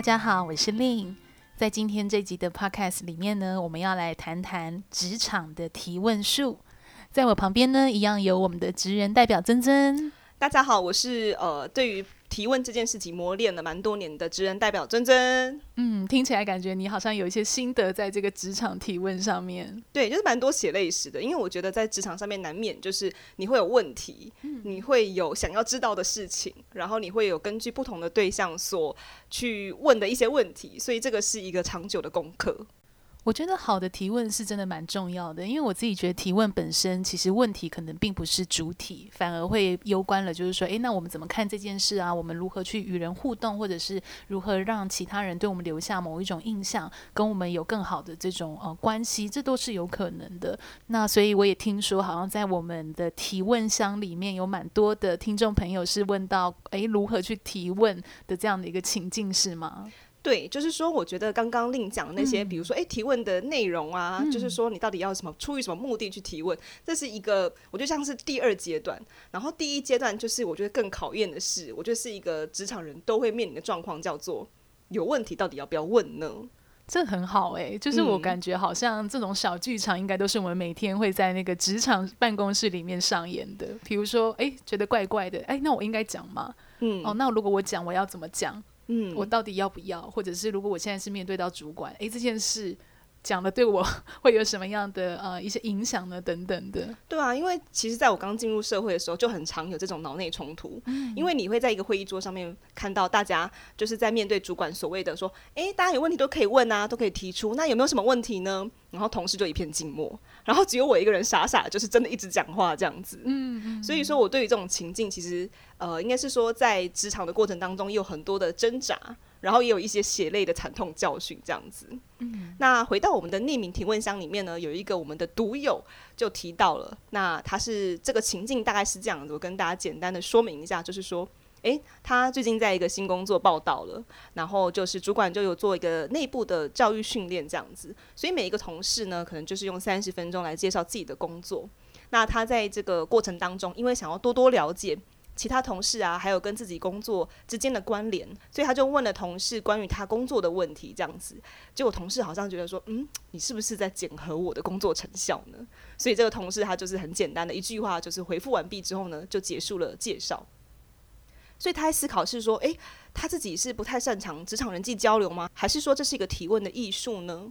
大家好，我是 Lin。在今天这集的 Podcast 里面呢，我们要来谈谈职场的提问术。在我旁边呢，一样有我们的职人代表曾曾。大家好，我是呃，对于提问这件事情磨练了蛮多年的职人代表珍珍。嗯，听起来感觉你好像有一些心得在这个职场提问上面。对，就是蛮多血泪史的，因为我觉得在职场上面难免就是你会有问题，嗯、你会有想要知道的事情，然后你会有根据不同的对象所去问的一些问题，所以这个是一个长久的功课。我觉得好的提问是真的蛮重要的，因为我自己觉得提问本身其实问题可能并不是主体，反而会攸关了，就是说，诶，那我们怎么看这件事啊？我们如何去与人互动，或者是如何让其他人对我们留下某一种印象，跟我们有更好的这种呃关系，这都是有可能的。那所以我也听说，好像在我们的提问箱里面有蛮多的听众朋友是问到，诶，如何去提问的这样的一个情境是吗？对，就是说，我觉得刚刚另讲的那些，嗯、比如说，哎，提问的内容啊，嗯、就是说，你到底要什么，出于什么目的去提问，这是一个，我觉得像是第二阶段。然后第一阶段就是，我觉得更考验的是，我觉得是一个职场人都会面临的状况，叫做有问题到底要不要问呢？这很好哎、欸，就是我感觉好像这种小剧场应该都是我们每天会在那个职场办公室里面上演的。比如说，哎，觉得怪怪的，哎，那我应该讲吗？嗯，哦，那如果我讲，我要怎么讲？嗯，我到底要不要？或者是如果我现在是面对到主管，诶，这件事讲的对我 会有什么样的呃一些影响呢？等等的。对啊，因为其实在我刚进入社会的时候，就很常有这种脑内冲突。嗯，因为你会在一个会议桌上面看到大家就是在面对主管所谓的说，诶，大家有问题都可以问啊，都可以提出。那有没有什么问题呢？然后同事就一片静默，然后只有我一个人傻傻的，就是真的一直讲话这样子。嗯，嗯，所以说我对于这种情境，其实呃，应该是说在职场的过程当中，也有很多的挣扎，然后也有一些血泪的惨痛教训这样子。嗯，那回到我们的匿名提问箱里面呢，有一个我们的读友就提到了，那他是这个情境大概是这样子，我跟大家简单的说明一下，就是说。诶，他最近在一个新工作报道了，然后就是主管就有做一个内部的教育训练这样子，所以每一个同事呢，可能就是用三十分钟来介绍自己的工作。那他在这个过程当中，因为想要多多了解其他同事啊，还有跟自己工作之间的关联，所以他就问了同事关于他工作的问题这样子。结果同事好像觉得说，嗯，你是不是在检核我的工作成效呢？所以这个同事他就是很简单的一句话，就是回复完毕之后呢，就结束了介绍。所以他在思考是说，诶，他自己是不太擅长职场人际交流吗？还是说这是一个提问的艺术呢？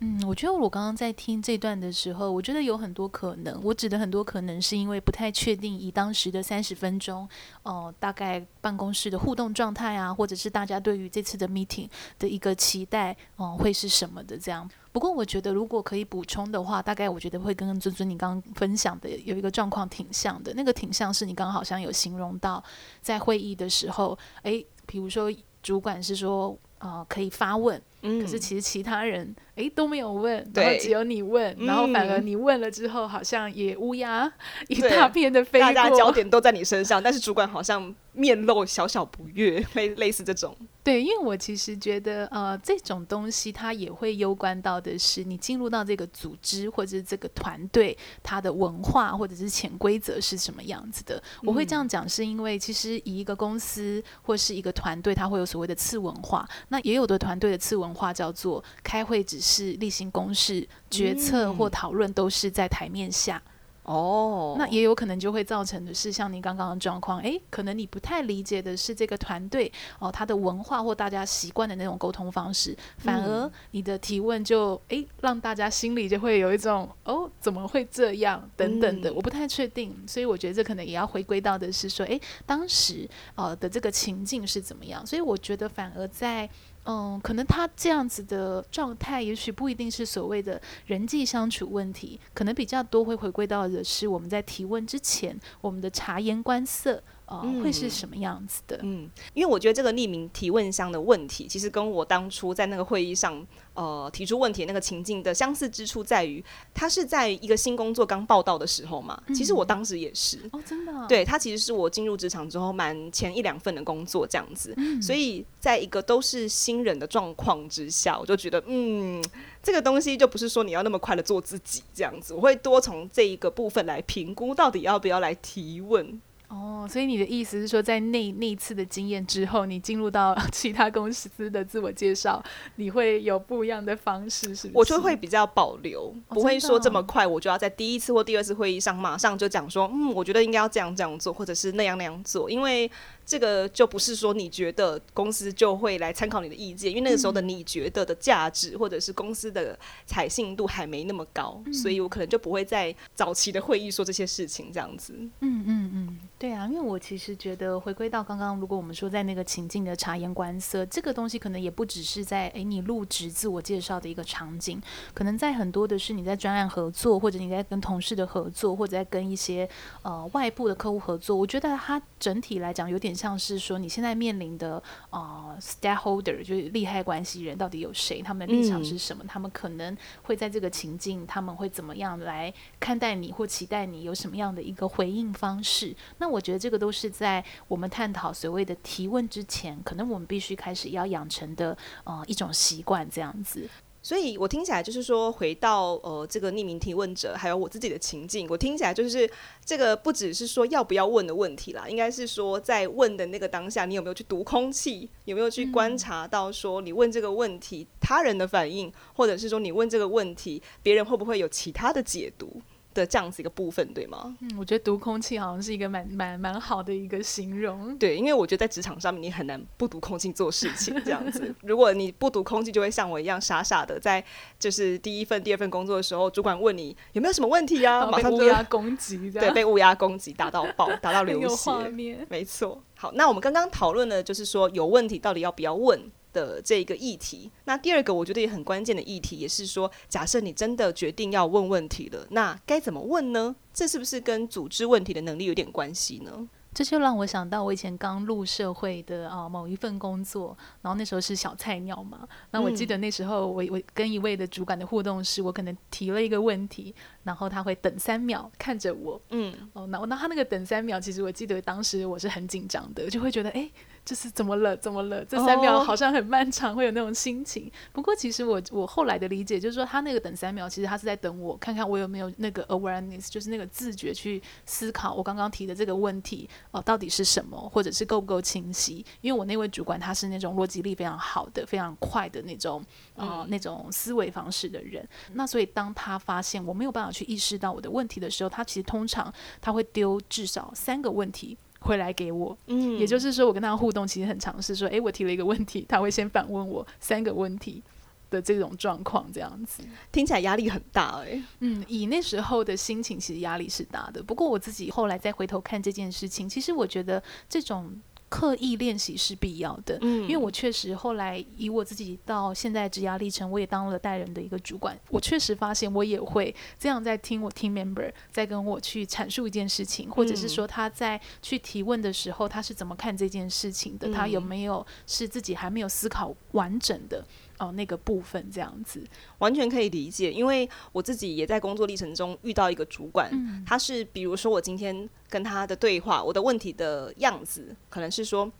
嗯，我觉得我刚刚在听这段的时候，我觉得有很多可能。我指的很多可能，是因为不太确定以当时的三十分钟，哦、大概办公室的互动状态啊，或者是大家对于这次的 meeting 的一个期待，哦、会是什么的这样。不过我觉得如果可以补充的话，大概我觉得会跟尊尊你刚刚分享的有一个状况挺像的。那个挺像是你刚刚好像有形容到，在会议的时候，诶，比如说主管是说，呃，可以发问。嗯、可是其实其他人诶都没有问，然后只有你问，然后反而你问了之后，好像也乌鸦一大片的飞过，大家焦点都在你身上，但是主管好像面露小小不悦，类类似这种。对，因为我其实觉得呃这种东西它也会攸关到的是你进入到这个组织或者是这个团队，它的文化或者是潜规则是什么样子的。嗯、我会这样讲是因为其实以一个公司或是一个团队，它会有所谓的次文化，那也有的团队的次文化。叫做开会只是例行公事，决策或讨论都是在台面下。哦，那也有可能就会造成的是像你刚刚的状况，诶，可能你不太理解的是这个团队哦，他的文化或大家习惯的那种沟通方式，反而你的提问就诶，让大家心里就会有一种哦，怎么会这样等等的，我不太确定，所以我觉得这可能也要回归到的是说，诶，当时呃的这个情境是怎么样？所以我觉得反而在。嗯，可能他这样子的状态，也许不一定是所谓的人际相处问题，可能比较多会回归到的是我们在提问之前，我们的察言观色。哦、嗯，会是什么样子的？嗯，因为我觉得这个匿名提问箱的问题，其实跟我当初在那个会议上，呃，提出问题的那个情境的相似之处在于，他是在一个新工作刚报道的时候嘛。嗯、其实我当时也是。哦，真的、哦。对，他其实是我进入职场之后蛮前一两份的工作这样子。嗯、所以在一个都是新人的状况之下，我就觉得，嗯，这个东西就不是说你要那么快的做自己这样子。我会多从这一个部分来评估，到底要不要来提问。哦，所以你的意思是说，在那那一次的经验之后，你进入到 其他公司的自我介绍，你会有不一样的方式，是不是？我就会比较保留，哦、不会说这么快，我就要在第一次或第二次会议上马上就讲说，嗯，我觉得应该要这样这样做，或者是那样那样做，因为这个就不是说你觉得公司就会来参考你的意见，因为那个时候的你觉得的价值、嗯、或者是公司的采信度还没那么高，嗯、所以我可能就不会在早期的会议说这些事情这样子。嗯嗯嗯。嗯对啊，因为我其实觉得回归到刚刚，如果我们说在那个情境的察言观色，这个东西可能也不只是在诶你入职自我介绍的一个场景，可能在很多的是你在专案合作，或者你在跟同事的合作，或者在跟一些呃外部的客户合作。我觉得它整体来讲有点像是说你现在面临的呃 stakeholder，就是利害关系人到底有谁，他们的立场是什么，嗯、他们可能会在这个情境，他们会怎么样来看待你或期待你有什么样的一个回应方式？那我觉得这个都是在我们探讨所谓的提问之前，可能我们必须开始要养成的呃一种习惯，这样子。所以我听起来就是说，回到呃这个匿名提问者，还有我自己的情境，我听起来就是这个不只是说要不要问的问题啦，应该是说在问的那个当下，你有没有去读空气，有没有去观察到说你问这个问题他人的反应，或者是说你问这个问题别人会不会有其他的解读。的这样子一个部分，对吗？嗯，我觉得读空气好像是一个蛮蛮蛮好的一个形容。对，因为我觉得在职场上面，你很难不读空气做事情。这样子，如果你不读空气，就会像我一样傻傻的在就是第一份、第二份工作的时候，主管问你有没有什么问题啊，马上乌鸦攻击，对，被乌鸦攻击打到爆，打到流血。没错。好，那我们刚刚讨论的就是说有问题到底要不要问。的这个议题，那第二个我觉得也很关键的议题，也是说，假设你真的决定要问问题了，那该怎么问呢？这是不是跟组织问题的能力有点关系呢？这就让我想到我以前刚入社会的啊某一份工作，然后那时候是小菜鸟嘛。那我记得那时候我我跟一位的主管的互动是，我可能提了一个问题，然后他会等三秒看着我，嗯，哦，那那他那个等三秒，其实我记得当时我是很紧张的，就会觉得哎。诶就是怎么了？怎么了？这三秒好像很漫长，oh. 会有那种心情。不过其实我我后来的理解就是说，他那个等三秒，其实他是在等我看看我有没有那个 awareness，就是那个自觉去思考我刚刚提的这个问题哦、呃，到底是什么，或者是够不够清晰？因为我那位主管他是那种逻辑力非常好的、非常快的那种呃、嗯、那种思维方式的人。那所以当他发现我没有办法去意识到我的问题的时候，他其实通常他会丢至少三个问题。回来给我，嗯，也就是说，我跟他互动其实很尝试说，诶，我提了一个问题，他会先反问我三个问题的这种状况，这样子听起来压力很大，诶，嗯，以那时候的心情，其实压力是大的。不过我自己后来再回头看这件事情，其实我觉得这种。刻意练习是必要的，嗯，因为我确实后来以我自己到现在职涯历程，我也当了带人的一个主管，我确实发现我也会这样在听我 team member 在跟我去阐述一件事情，或者是说他在去提问的时候，他是怎么看这件事情的，他有没有是自己还没有思考完整的。哦，那个部分这样子。完全可以理解，因为我自己也在工作历程中遇到一个主管，嗯、他是比如说我今天跟他的对话，我的问题的样子可能是说，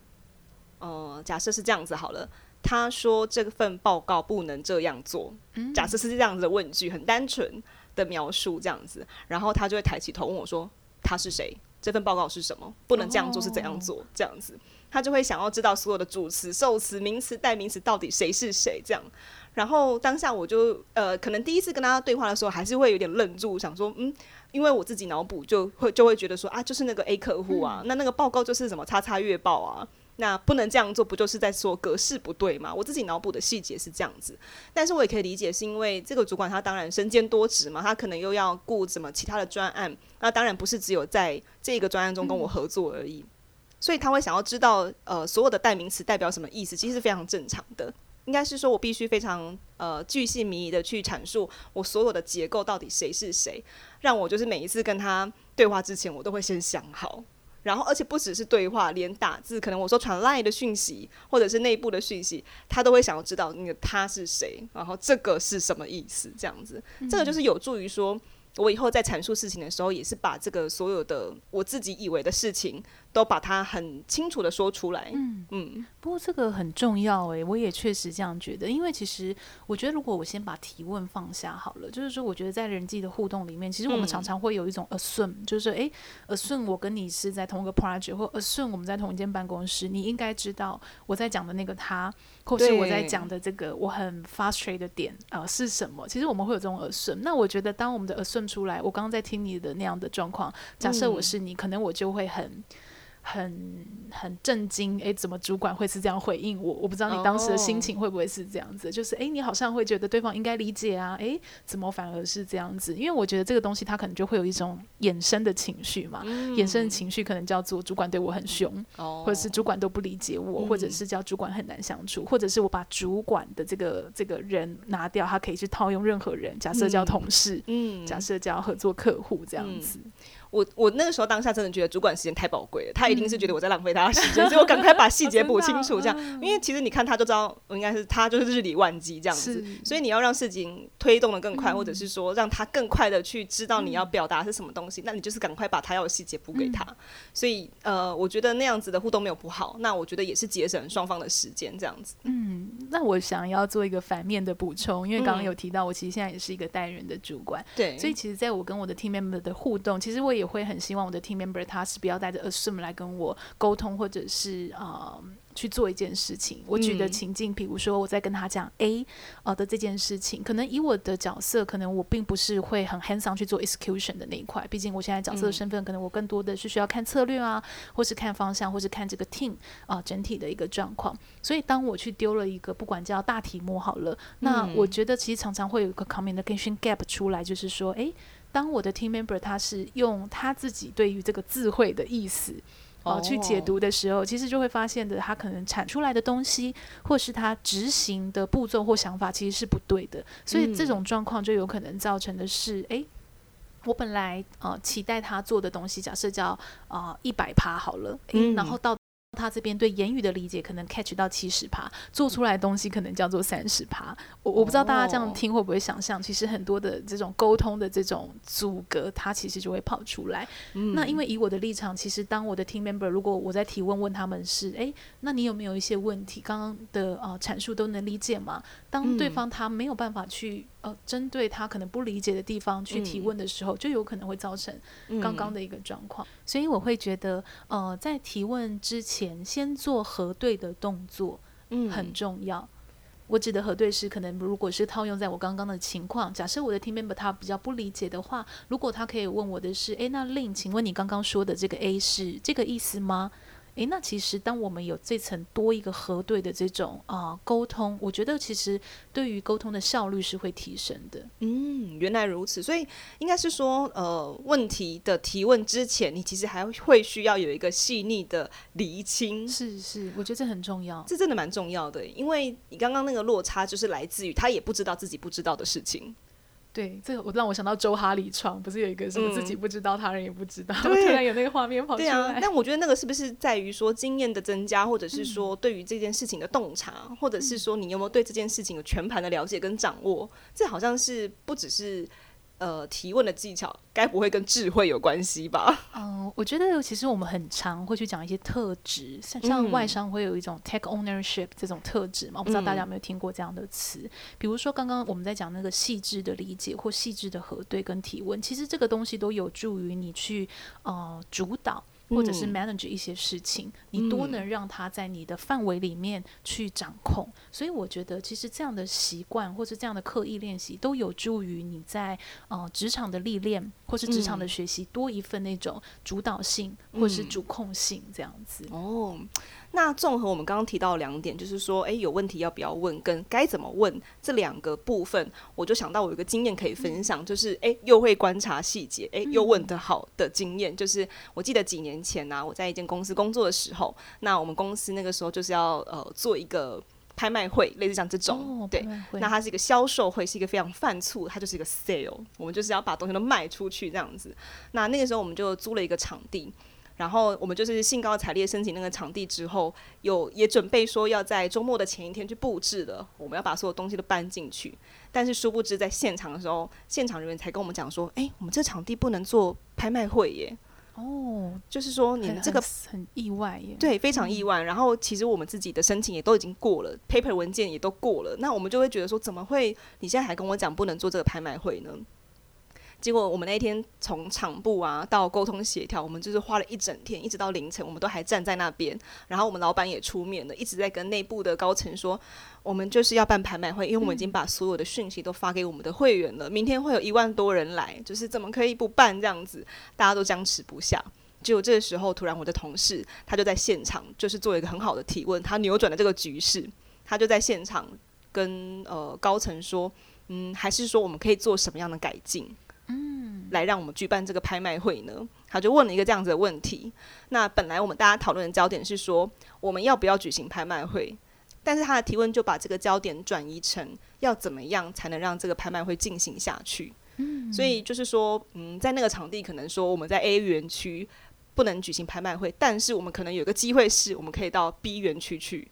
呃，假设是这样子好了，他说这份报告不能这样做，嗯、假设是这样子的问句，很单纯的描述这样子，然后他就会抬起头问我说他是谁，这份报告是什么，不能这样做是怎样做，哦、这样子。他就会想要知道所有的主词、受词、名词、代名词到底谁是谁这样，然后当下我就呃，可能第一次跟他对话的时候，还是会有点愣住，想说嗯，因为我自己脑补就会就会觉得说啊，就是那个 A 客户啊，嗯、那那个报告就是什么叉叉月报啊，那不能这样做，不就是在说格式不对吗？我自己脑补的细节是这样子，但是我也可以理解，是因为这个主管他当然身兼多职嘛，他可能又要顾什么其他的专案，那当然不是只有在这个专案中跟我合作而已。所以他会想要知道，呃，所有的代名词代表什么意思，其实是非常正常的。应该是说我必须非常呃巨细靡遗的去阐述我所有的结构到底谁是谁，让我就是每一次跟他对话之前，我都会先想好。然后，而且不只是对话，连打字，可能我说传 LINE 的讯息，或者是内部的讯息，他都会想要知道那个他是谁，然后这个是什么意思，这样子，这个就是有助于说。我以后在阐述事情的时候，也是把这个所有的我自己以为的事情，都把它很清楚的说出来。嗯嗯。不过这个很重要诶，我也确实这样觉得。因为其实我觉得，如果我先把提问放下好了，就是说，我觉得在人际的互动里面，其实我们常常会有一种 assume，、嗯、就是说，诶，assume 我跟你是在同一个 project，或 assume 我们在同一间办公室，你应该知道我在讲的那个他，或是我在讲的这个我很 frustrated 的点呃是什么？其实我们会有这种 assume。那我觉得，当我们的 assume 出来，我刚刚在听你的那样的状况，假设我是你，嗯、可能我就会很。很很震惊，诶，怎么主管会是这样回应我？我不知道你当时的心情会不会是这样子，oh. 就是诶，你好像会觉得对方应该理解啊，诶，怎么反而是这样子？因为我觉得这个东西它可能就会有一种衍生的情绪嘛，嗯、衍生的情绪可能叫做主管对我很凶，oh. 或者是主管都不理解我，或者是叫主管很难相处，或者是我把主管的这个这个人拿掉，他可以去套用任何人，假设叫同事，嗯，假设叫合作客户这样子。嗯我我那个时候当下真的觉得主管时间太宝贵了，他一定是觉得我在浪费他的时间，嗯、所以我赶快把细节补清楚，这样，因为其实你看他就知道，我应该是他就是日理万机这样子，所以你要让事情推动的更快，嗯、或者是说让他更快的去知道你要表达是什么东西，嗯、那你就是赶快把他要的细节补给他，嗯、所以呃，我觉得那样子的互动没有不好，那我觉得也是节省双方的时间这样子。嗯，那我想要做一个反面的补充，因为刚刚有提到我其实现在也是一个带人的主管，对、嗯，所以其实在我跟我的 team member 的互动，其实我也会很希望我的。team member 他是不要带着 assume 来跟我沟通，或者是啊、呃、去做一件事情。我举的情境，比如说我在跟他讲 A 呃的这件事情，可能以我的角色，可能我并不是会很 hands on 去做 execution 的那一块。毕竟我现在角色的身份，可能我更多的是需要看策略啊，或是看方向，或是看这个 team 啊、呃、整体的一个状况。所以当我去丢了一个不管叫大题目好了，那我觉得其实常常会有一个 communication gap 出来，就是说，诶。当我的 team member 他是用他自己对于这个智慧的意思哦、呃、去解读的时候，oh. 其实就会发现的，他可能产出来的东西，或是他执行的步骤或想法，其实是不对的。所以这种状况就有可能造成的是，哎、嗯，我本来呃期待他做的东西，假设叫啊一百趴好了，嗯，然后到。他这边对言语的理解可能 catch 到七十趴，做出来的东西可能叫做三十趴。我我不知道大家这样听会不会想象，其实很多的这种沟通的这种阻隔，它其实就会跑出来。嗯、那因为以我的立场，其实当我的 team member 如果我在提问问他们是，诶，那你有没有一些问题？刚刚的呃阐述都能理解吗？当对方他没有办法去呃针对他可能不理解的地方去提问的时候，就有可能会造成刚刚的一个状况。所以我会觉得，呃，在提问之前，先做核对的动作，嗯，很重要。嗯、我指的核对是，可能如果是套用在我刚刚的情况，假设我的 team member 他比较不理解的话，如果他可以问我的是，诶，那 Lin，请问你刚刚说的这个 A 是这个意思吗？诶，那其实当我们有这层多一个核对的这种啊沟通，我觉得其实对于沟通的效率是会提升的。嗯，原来如此，所以应该是说，呃，问题的提问之前，你其实还会需要有一个细腻的厘清。是是，我觉得这很重要，这真的蛮重要的，因为你刚刚那个落差就是来自于他也不知道自己不知道的事情。对，这个我让我想到周哈里床，不是有一个什么自己不知道，嗯、他人也不知道，突然有那个画面跑出来。对啊，但我觉得那个是不是在于说经验的增加，或者是说对于这件事情的洞察，嗯、或者是说你有没有对这件事情有全盘的了解跟掌握？这好像是不只是。呃，提问的技巧该不会跟智慧有关系吧？嗯、呃，我觉得其实我们很常会去讲一些特质，像像外商会有一种 take ownership 这种特质嘛，我不知道大家有没有听过这样的词？嗯、比如说刚刚我们在讲那个细致的理解或细致的核对跟提问，其实这个东西都有助于你去呃主导。或者是 manage 一些事情，嗯、你多能让他在你的范围里面去掌控。嗯、所以我觉得，其实这样的习惯或是这样的刻意练习，都有助于你在呃职场的历练或是职场的学习多一份那种主导性或是主控性这样子。嗯、哦。那综合我们刚刚提到两点，就是说，诶，有问题要不要问，跟该怎么问这两个部分，我就想到我有一个经验可以分享，就是，诶，又会观察细节，诶，又问得好的经验，就是我记得几年前呢、啊，我在一间公司工作的时候，那我们公司那个时候就是要呃做一个拍卖会，类似像这种，哦、对，那它是一个销售会，是一个非常犯促，它就是一个 sale，我们就是要把东西都卖出去这样子。那那个时候我们就租了一个场地。然后我们就是兴高采烈申请那个场地之后，有也准备说要在周末的前一天去布置的，我们要把所有东西都搬进去。但是殊不知在现场的时候，现场人员才跟我们讲说：“诶，我们这场地不能做拍卖会耶。”哦，就是说你们这个很，很意外耶，对，非常意外。然后其实我们自己的申请也都已经过了，paper 文件也都过了，那我们就会觉得说，怎么会你现在还跟我讲不能做这个拍卖会呢？结果我们那一天从场部啊到沟通协调，我们就是花了一整天，一直到凌晨，我们都还站在那边。然后我们老板也出面了，一直在跟内部的高层说，我们就是要办拍卖会，因为我们已经把所有的讯息都发给我们的会员了。明天会有一万多人来，就是怎么可以不办这样子？大家都僵持不下。结果这时候，突然我的同事他就在现场，就是做一个很好的提问，他扭转了这个局势。他就在现场跟呃高层说，嗯，还是说我们可以做什么样的改进？嗯，来让我们举办这个拍卖会呢？他就问了一个这样子的问题。那本来我们大家讨论的焦点是说，我们要不要举行拍卖会？但是他的提问就把这个焦点转移成要怎么样才能让这个拍卖会进行下去？嗯，所以就是说，嗯，在那个场地可能说我们在 A 园区不能举行拍卖会，但是我们可能有个机会是我们可以到 B 园区去。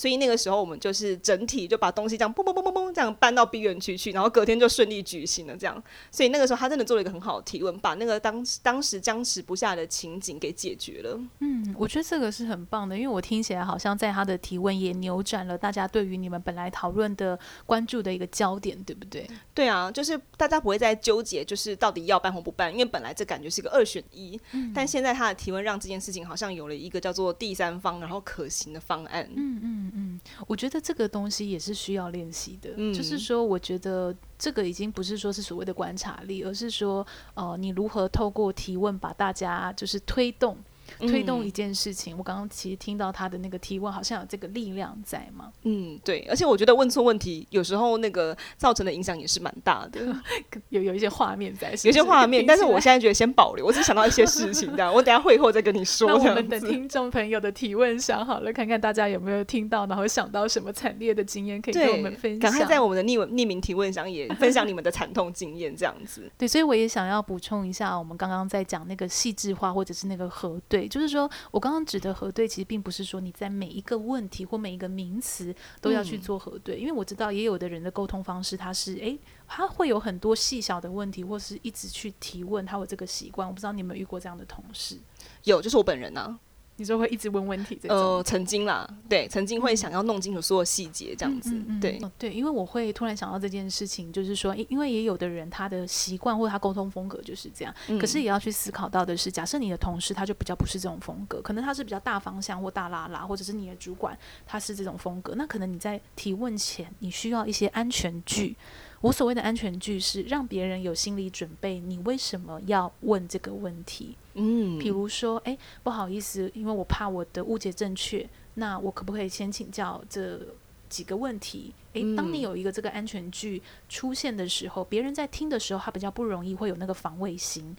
所以那个时候，我们就是整体就把东西这样嘣嘣嘣嘣嘣这样搬到 B 园区去，然后隔天就顺利举行了这样。所以那个时候，他真的做了一个很好的提问，把那个当当时僵持不下的情景给解决了。嗯，我觉得这个是很棒的，因为我听起来好像在他的提问也扭转了大家对于你们本来讨论的关注的一个焦点，对不对？对啊，就是大家不会再纠结，就是到底要办或不办，因为本来这感觉是一个二选一，嗯、但现在他的提问让这件事情好像有了一个叫做第三方，然后可行的方案。嗯嗯。嗯，我觉得这个东西也是需要练习的。嗯，就是说，我觉得这个已经不是说是所谓的观察力，而是说，呃，你如何透过提问把大家就是推动。推动一件事情，嗯、我刚刚其实听到他的那个提问，好像有这个力量在嘛。嗯，对，而且我觉得问错问题，有时候那个造成的影响也是蛮大的，有有一些画面在，有些画面，但是我现在觉得先保留，我只想到一些事情，这样，我等下会后再跟你说。那我们的听众朋友的提问想好了，看看大家有没有听到，然后想到什么惨烈的经验可以跟我们分享。赶快在我们的匿匿名提问上也分享你们的惨痛经验，这样子。对，所以我也想要补充一下，我们刚刚在讲那个细致化或者是那个核对。就是说，我刚刚指的核对，其实并不是说你在每一个问题或每一个名词都要去做核对，嗯、因为我知道也有的人的沟通方式，他是诶，他会有很多细小的问题，或是一直去提问，他有这个习惯。我不知道你有没有遇过这样的同事？有，就是我本人啊。你说会一直问问题？呃，曾经啦，对，曾经会想要弄清楚所有细节这样子，嗯嗯嗯、对、哦，对，因为我会突然想到这件事情，就是说，因为也有的人他的习惯或者他沟通风格就是这样，嗯、可是也要去思考到的是，假设你的同事他就比较不是这种风格，可能他是比较大方向或大拉拉，或者是你的主管他是这种风格，那可能你在提问前你需要一些安全句。我所谓的安全句是让别人有心理准备，你为什么要问这个问题？嗯，比如说，诶，不好意思，因为我怕我的误解正确，那我可不可以先请教这几个问题？诶，当你有一个这个安全句出现的时候，别人在听的时候，他比较不容易会有那个防卫心。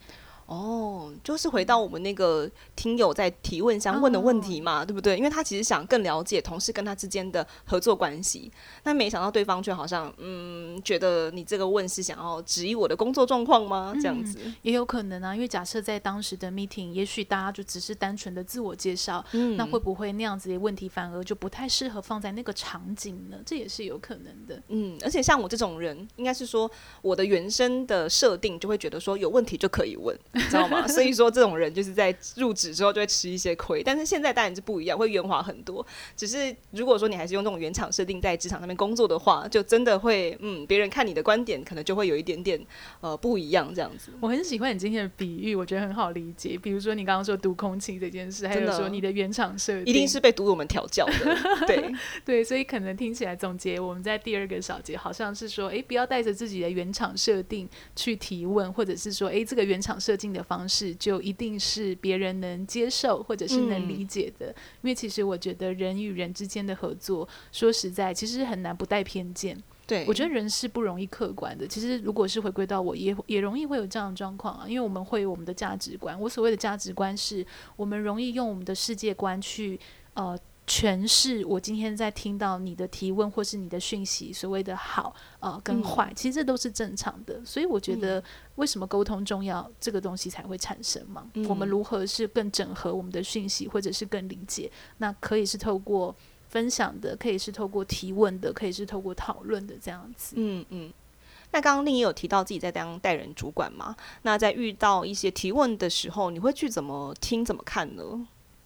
哦，就是回到我们那个听友在提问相问的问题嘛，哦、对不对？因为他其实想更了解同事跟他之间的合作关系，但没想到对方却好像嗯，觉得你这个问是想要质疑我的工作状况吗？这样子、嗯、也有可能啊，因为假设在当时的 meeting，也许大家就只是单纯的自我介绍，嗯、那会不会那样子的问题反而就不太适合放在那个场景呢？这也是有可能的。嗯，而且像我这种人，应该是说我的原生的设定就会觉得说有问题就可以问。你知道吗？所以说这种人就是在入职之后就会吃一些亏，但是现在当然是不一样，会圆滑很多。只是如果说你还是用这种原厂设定在职场上面工作的话，就真的会，嗯，别人看你的观点可能就会有一点点呃不一样这样子。我很喜欢你今天的比喻，我觉得很好理解。比如说你刚刚说读空气这件事，还有说你的原厂设定，一定是被读我们调教的。对 对，所以可能听起来总结我们在第二个小节好像是说，哎，不要带着自己的原厂设定去提问，或者是说，哎，这个原厂设定的方式就一定是别人能接受或者是能理解的，嗯、因为其实我觉得人与人之间的合作，说实在，其实很难不带偏见。对，我觉得人是不容易客观的。其实如果是回归到我也也容易会有这样的状况啊，因为我们会有我们的价值观。我所谓的价值观是，我们容易用我们的世界观去呃诠释我今天在听到你的提问或是你的讯息，所谓的好呃跟坏，嗯、其实这都是正常的。所以我觉得为什么沟通重要，嗯、这个东西才会产生嘛。嗯、我们如何是更整合我们的讯息，或者是更理解？那可以是透过分享的，可以是透过提问的，可以是透过讨论的这样子。嗯嗯。那刚刚 Lin 也有提到自己在当带人主管嘛？那在遇到一些提问的时候，你会去怎么听、怎么看呢？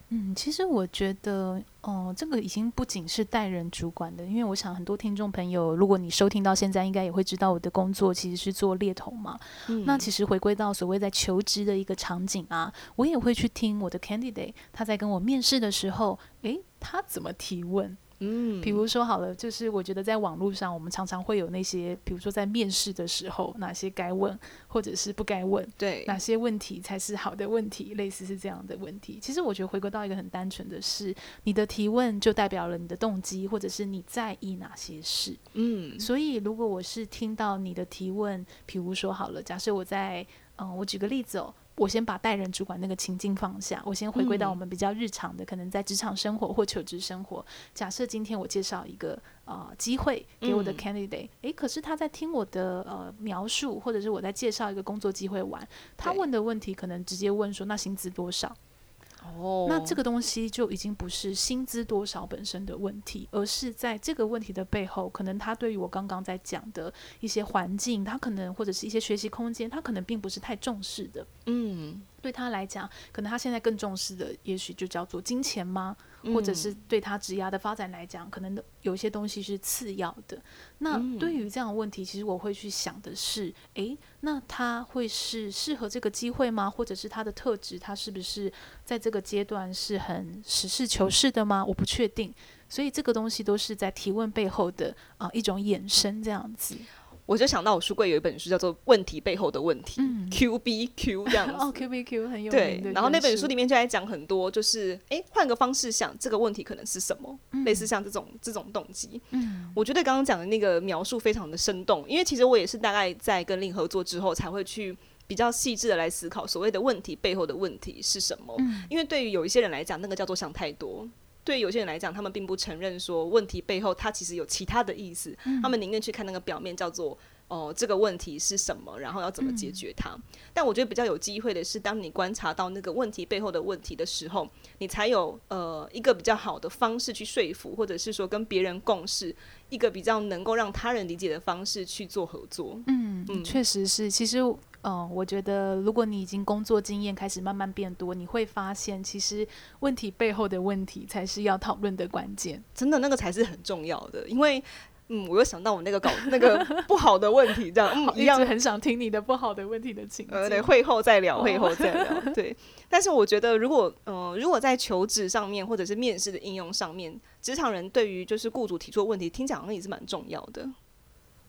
嗯，其实我觉得，哦、呃，这个已经不仅是带人主管的，因为我想很多听众朋友，如果你收听到现在，应该也会知道我的工作其实是做猎头嘛。嗯、那其实回归到所谓在求职的一个场景啊，我也会去听我的 candidate 他在跟我面试的时候，诶，他怎么提问？嗯，比如说好了，就是我觉得在网络上，我们常常会有那些，比如说在面试的时候，哪些该问，或者是不该问，对，哪些问题才是好的问题，类似是这样的问题。其实我觉得回归到一个很单纯的是，你的提问就代表了你的动机，或者是你在意哪些事。嗯，所以如果我是听到你的提问，比如说好了，假设我在，嗯、呃，我举个例子哦。我先把待人主管那个情境放下，我先回归到我们比较日常的，嗯、可能在职场生活或求职生活。假设今天我介绍一个呃机会给我的 candidate，诶、嗯，可是他在听我的呃描述，或者是我在介绍一个工作机会完，他问的问题可能直接问说，那薪资多少？哦，那这个东西就已经不是薪资多少本身的问题，而是在这个问题的背后，可能他对于我刚刚在讲的一些环境，他可能或者是一些学习空间，他可能并不是太重视的。嗯。对他来讲，可能他现在更重视的，也许就叫做金钱吗？嗯、或者是对他职涯的发展来讲，可能有些东西是次要的。那对于这样的问题，其实我会去想的是，诶，那他会是适合这个机会吗？或者是他的特质，他是不是在这个阶段是很实事求是的吗？我不确定。所以这个东西都是在提问背后的啊、呃、一种衍生这样子。我就想到我书柜有一本书叫做《问题背后的问题》嗯、，Q B Q 这样子。哦，Q B Q 很有名。对，然后那本书里面就在讲很多，就是哎，换个方式想，这个问题可能是什么？嗯、类似像这种这种动机。嗯，我觉得刚刚讲的那个描述非常的生动，因为其实我也是大概在跟 Lin 合作之后，才会去比较细致的来思考所谓的问题背后的问题是什么。嗯、因为对于有一些人来讲，那个叫做想太多。对于有些人来讲，他们并不承认说问题背后它其实有其他的意思，嗯、他们宁愿去看那个表面，叫做哦、呃、这个问题是什么，然后要怎么解决它。嗯、但我觉得比较有机会的是，当你观察到那个问题背后的问题的时候，你才有呃一个比较好的方式去说服，或者是说跟别人共事，一个比较能够让他人理解的方式去做合作。嗯嗯，确实是，其实。嗯，我觉得如果你已经工作经验开始慢慢变多，你会发现，其实问题背后的问题才是要讨论的关键。真的，那个才是很重要的。因为，嗯，我又想到我那个搞那个不好的问题，这样，嗯，一样很想听你的不好的问题的情。呃，对，会后再聊，会后再聊。对，但是我觉得，如果，呃，如果在求职上面或者是面试的应用上面，职场人对于就是雇主提出的问题，听讲好像也是蛮重要的。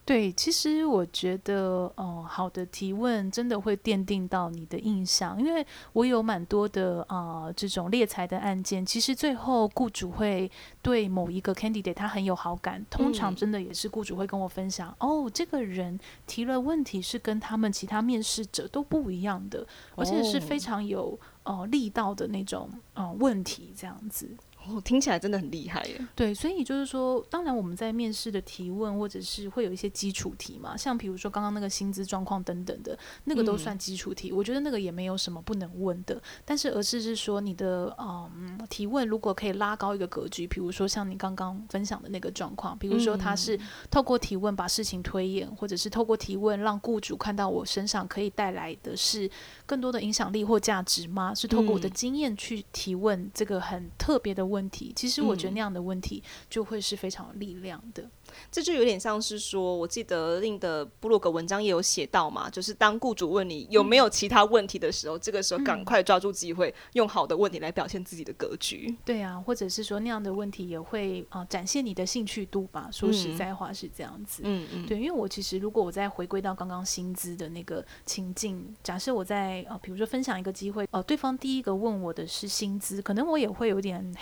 对，其实我觉得，哦、呃，好的提问真的会奠定到你的印象，因为我有蛮多的啊、呃、这种猎才的案件，其实最后雇主会对某一个 candidate 他很有好感，通常真的也是雇主会跟我分享，嗯、哦，这个人提了问题是跟他们其他面试者都不一样的，而且是非常有呃力道的那种呃问题，这样子。哦，听起来真的很厉害耶。对，所以就是说，当然我们在面试的提问，或者是会有一些基础题嘛，像比如说刚刚那个薪资状况等等的，那个都算基础题。嗯、我觉得那个也没有什么不能问的，但是而是是说你的嗯提问如果可以拉高一个格局，比如说像你刚刚分享的那个状况，比如说他是透过提问把事情推演，或者是透过提问让雇主看到我身上可以带来的是更多的影响力或价值吗？是透过我的经验去提问这个很特别的问题。问题，其实我觉得那样的问题就会是非常有力量的。嗯这就有点像是说，我记得 Lin 的布洛格文章也有写到嘛，就是当雇主问你有没有其他问题的时候，嗯、这个时候赶快抓住机会，用好的问题来表现自己的格局。对啊，或者是说那样的问题也会啊、呃、展现你的兴趣度吧。说实在话是这样子。嗯嗯。对，因为我其实如果我再回归到刚刚薪资的那个情境，假设我在呃比如说分享一个机会，哦、呃，对方第一个问我的是薪资，可能我也会有点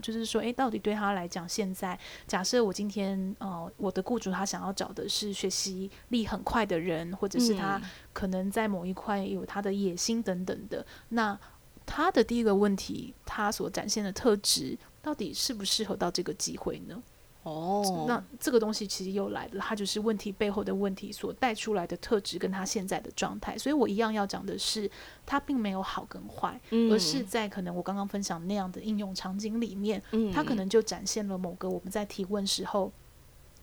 就是说，诶，到底对他来讲，现在假设我今天。呃，我的雇主他想要找的是学习力很快的人，或者是他可能在某一块有他的野心等等的。那他的第一个问题，他所展现的特质，到底适不适合到这个机会呢？哦，那这个东西其实又来了，它就是问题背后的问题所带出来的特质，跟他现在的状态。所以我一样要讲的是，它并没有好跟坏，嗯、而是在可能我刚刚分享那样的应用场景里面，嗯、它可能就展现了某个我们在提问时候，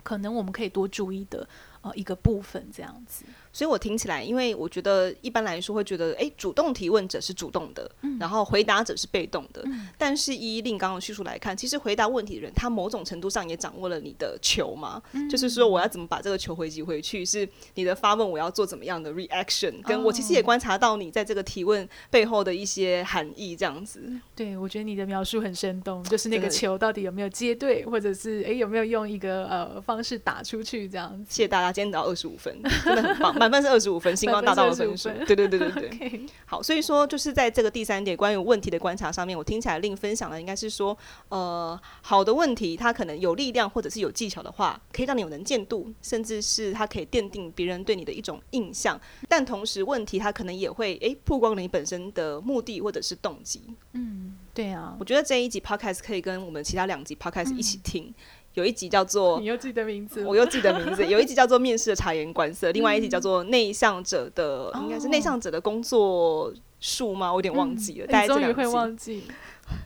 可能我们可以多注意的呃一个部分，这样子。所以我听起来，因为我觉得一般来说会觉得，诶，主动提问者是主动的，嗯、然后回答者是被动的。嗯、但是依令刚刚的叙述来看，其实回答问题的人，他某种程度上也掌握了你的球嘛，嗯、就是说我要怎么把这个球回击回去，是你的发问，我要做怎么样的 reaction，跟我其实也观察到你在这个提问背后的一些含义，这样子。对，我觉得你的描述很生动，就是那个球到底有没有接对，或者是诶有没有用一个呃方式打出去这样子。谢谢大家，今天得到二十五分，真的很棒。满分是二十五分，星光大道的分数。对对对对对。好，所以说就是在这个第三点关于问题的观察上面，我听起来令分享的应该是说，呃，好的问题它可能有力量或者是有技巧的话，可以让你有能见度，甚至是它可以奠定别人对你的一种印象。但同时，问题它可能也会诶曝光了你本身的目的或者是动机。嗯，对啊。我觉得这一集 podcast 可以跟我们其他两集 podcast 一起听。有一集叫做，你又记得名字，我又记得名字。有一集叫做面试的察言观色，另外一集叫做内向者的，应该是内向者的工作术吗？我有点忘记了。大家终于会忘记，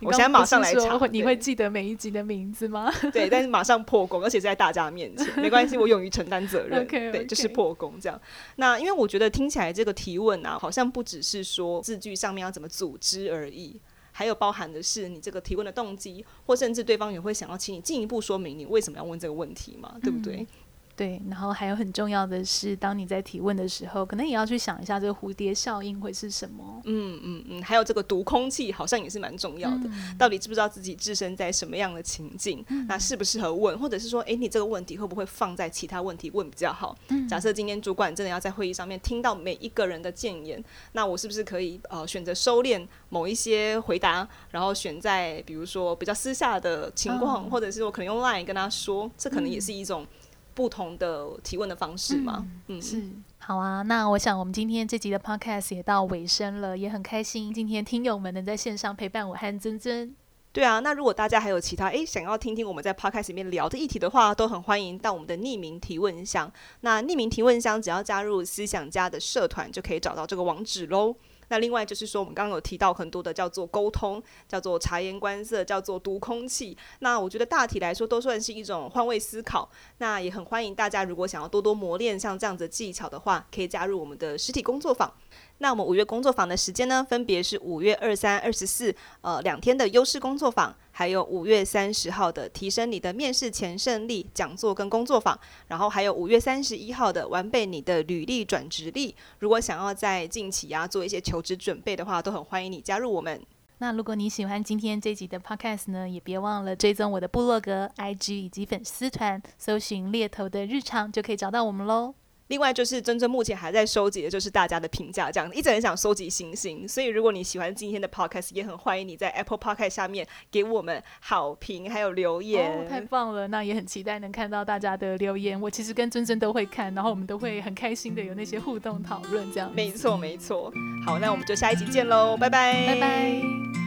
我现在马上来查。你会记得每一集的名字吗？对，但是马上破功，而且是在大家面前，没关系，我勇于承担责任。对，就是破功这样。那因为我觉得听起来这个提问啊，好像不只是说字句上面要怎么组织而已。还有包含的是你这个提问的动机，或甚至对方也会想要请你进一步说明你为什么要问这个问题嘛，对不对？对，然后还有很重要的是，当你在提问的时候，可能也要去想一下这个蝴蝶效应会是什么。嗯嗯嗯，还有这个读空气好像也是蛮重要的。嗯、到底知不知道自己置身在什么样的情境？嗯、那适不适合问？或者是说，诶，你这个问题会不会放在其他问题问比较好？嗯、假设今天主管真的要在会议上面听到每一个人的建言，那我是不是可以呃选择收敛某一些回答，然后选在比如说比较私下的情况，嗯、或者是我可能用 Line 跟他说，这可能也是一种。不同的提问的方式吗？嗯，嗯是好啊。那我想我们今天这集的 podcast 也到尾声了，也很开心今天听友们能在线上陪伴我和珍珍。对啊，那如果大家还有其他诶想要听听我们在 podcast 里面聊的议题的话，都很欢迎到我们的匿名提问箱。那匿名提问箱只要加入思想家的社团，就可以找到这个网址喽。那另外就是说，我们刚刚有提到很多的叫做沟通，叫做察言观色，叫做读空气。那我觉得大体来说都算是一种换位思考。那也很欢迎大家，如果想要多多磨练像这样子技巧的话，可以加入我们的实体工作坊。那我们五月工作坊的时间呢，分别是五月二三、二十四，呃，两天的优势工作坊，还有五月三十号的提升你的面试前胜利讲座跟工作坊，然后还有五月三十一号的完备你的履历转职力。如果想要在近期啊做一些求职准备的话，都很欢迎你加入我们。那如果你喜欢今天这集的 Podcast 呢，也别忘了追踪我的部落格、IG 以及粉丝团，搜寻猎头的日常就可以找到我们喽。另外就是真正目前还在收集的就是大家的评价，这样一直很想收集星星，所以如果你喜欢今天的 podcast，也很欢迎你在 Apple Podcast 下面给我们好评还有留言。哦，太棒了！那也很期待能看到大家的留言。我其实跟珍珍都会看，然后我们都会很开心的有那些互动讨论，这样。没错没错。好，那我们就下一集见喽，拜拜，拜拜。